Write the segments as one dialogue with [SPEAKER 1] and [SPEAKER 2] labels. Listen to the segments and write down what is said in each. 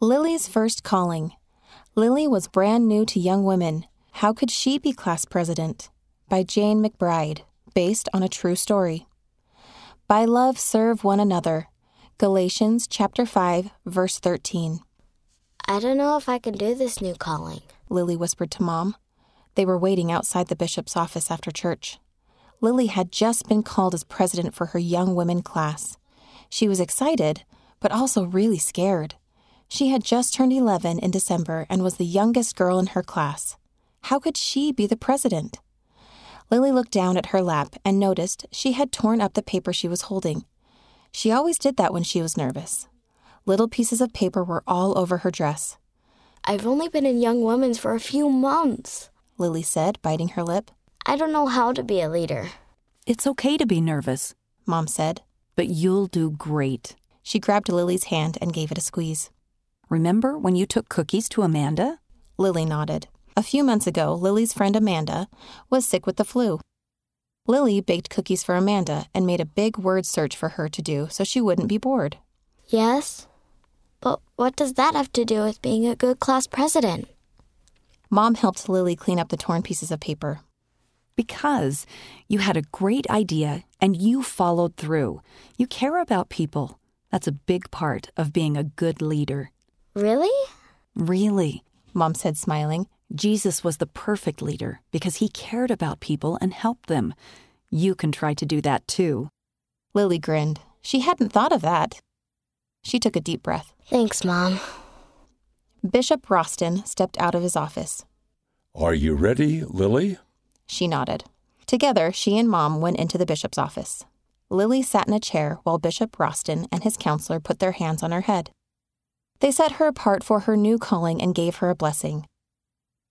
[SPEAKER 1] Lily's first calling. Lily was brand new to young women. How could she be class president? By Jane McBride, based on a true story. By love serve one another. Galatians chapter 5, verse 13.
[SPEAKER 2] I don't know if I can do this new calling.
[SPEAKER 1] Lily whispered to Mom. They were waiting outside the bishop's office after church. Lily had just been called as president for her young women class. She was excited, but also really scared. She had just turned 11 in December and was the youngest girl in her class. How could she be the president? Lily looked down at her lap and noticed she had torn up the paper she was holding. She always did that when she was nervous. Little pieces of paper were all over her dress.
[SPEAKER 2] I've only been in Young Women's for a few months,
[SPEAKER 1] Lily said, biting her lip.
[SPEAKER 2] I don't know how to be a leader.
[SPEAKER 3] It's okay to be nervous,
[SPEAKER 1] Mom said.
[SPEAKER 3] but you'll do great.
[SPEAKER 1] She grabbed Lily's hand and gave it a squeeze.
[SPEAKER 3] Remember when you took cookies to Amanda?
[SPEAKER 1] Lily nodded. A few months ago, Lily's friend Amanda was sick with the flu. Lily baked cookies for Amanda and made a big word search for her to do so she wouldn't be bored.
[SPEAKER 2] Yes? But what does that have to do with being a good class president?
[SPEAKER 1] Mom helped Lily clean up the torn pieces of paper.
[SPEAKER 3] Because you had a great idea and you followed through. You care about people. That's a big part of being a good leader.
[SPEAKER 2] Really?
[SPEAKER 3] Really.
[SPEAKER 1] Mom said, smiling.
[SPEAKER 3] Jesus was the perfect leader because he cared about people and helped them. You can try to do that too.
[SPEAKER 1] Lily grinned. She hadn't thought of that. She took a deep breath.
[SPEAKER 2] Thanks, Mom.
[SPEAKER 1] Bishop Roston stepped out of his office.
[SPEAKER 4] Are you ready, Lily?
[SPEAKER 1] She nodded. Together, she and Mom went into the bishop's office. Lily sat in a chair while Bishop Roston and his counselor put their hands on her head. They set her apart for her new calling and gave her a blessing.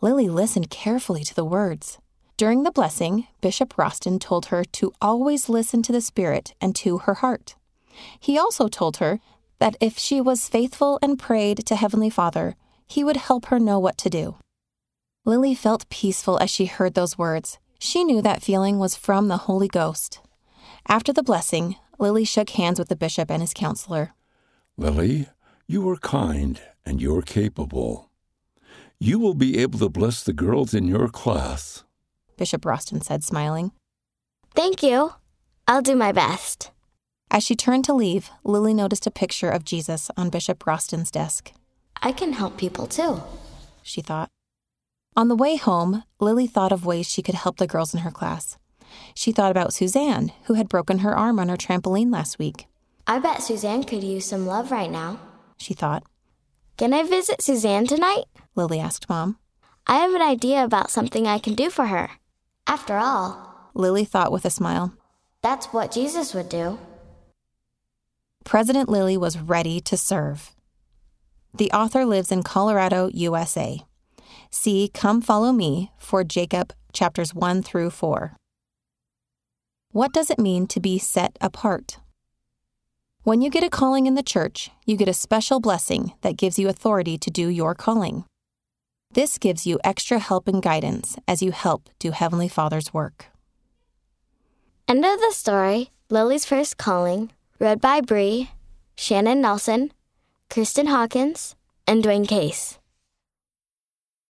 [SPEAKER 1] Lily listened carefully to the words. During the blessing, Bishop Roston told her to always listen to the Spirit and to her heart. He also told her that if she was faithful and prayed to Heavenly Father, he would help her know what to do. Lily felt peaceful as she heard those words. She knew that feeling was from the Holy Ghost. After the blessing, Lily shook hands with the bishop and his counselor.
[SPEAKER 4] Lily, you are kind and you're capable. You will be able to bless the girls in your class.
[SPEAKER 1] Bishop Roston said, smiling.
[SPEAKER 2] Thank you. I'll do my best.
[SPEAKER 1] As she turned to leave, Lily noticed a picture of Jesus on Bishop Roston's desk.
[SPEAKER 2] I can help people too.
[SPEAKER 1] She thought. On the way home, Lily thought of ways she could help the girls in her class. She thought about Suzanne, who had broken her arm on her trampoline last week.
[SPEAKER 2] I bet Suzanne could use some love right now.
[SPEAKER 1] She thought.
[SPEAKER 2] Can I visit Suzanne tonight?
[SPEAKER 1] Lily asked Mom.
[SPEAKER 2] I have an idea about something I can do for her. After all,
[SPEAKER 1] Lily thought with a smile.
[SPEAKER 2] that's what Jesus would do.
[SPEAKER 1] President Lily was ready to serve. The author lives in Colorado, USA. See Come Follow Me for Jacob chapters 1 through 4. What does it mean to be set apart? When you get a calling in the church, you get a special blessing that gives you authority to do your calling. This gives you extra help and guidance as you help do Heavenly Father's work.
[SPEAKER 2] End of the story Lily's First Calling, read by Bree, Shannon Nelson, Kristen Hawkins, and Dwayne Case.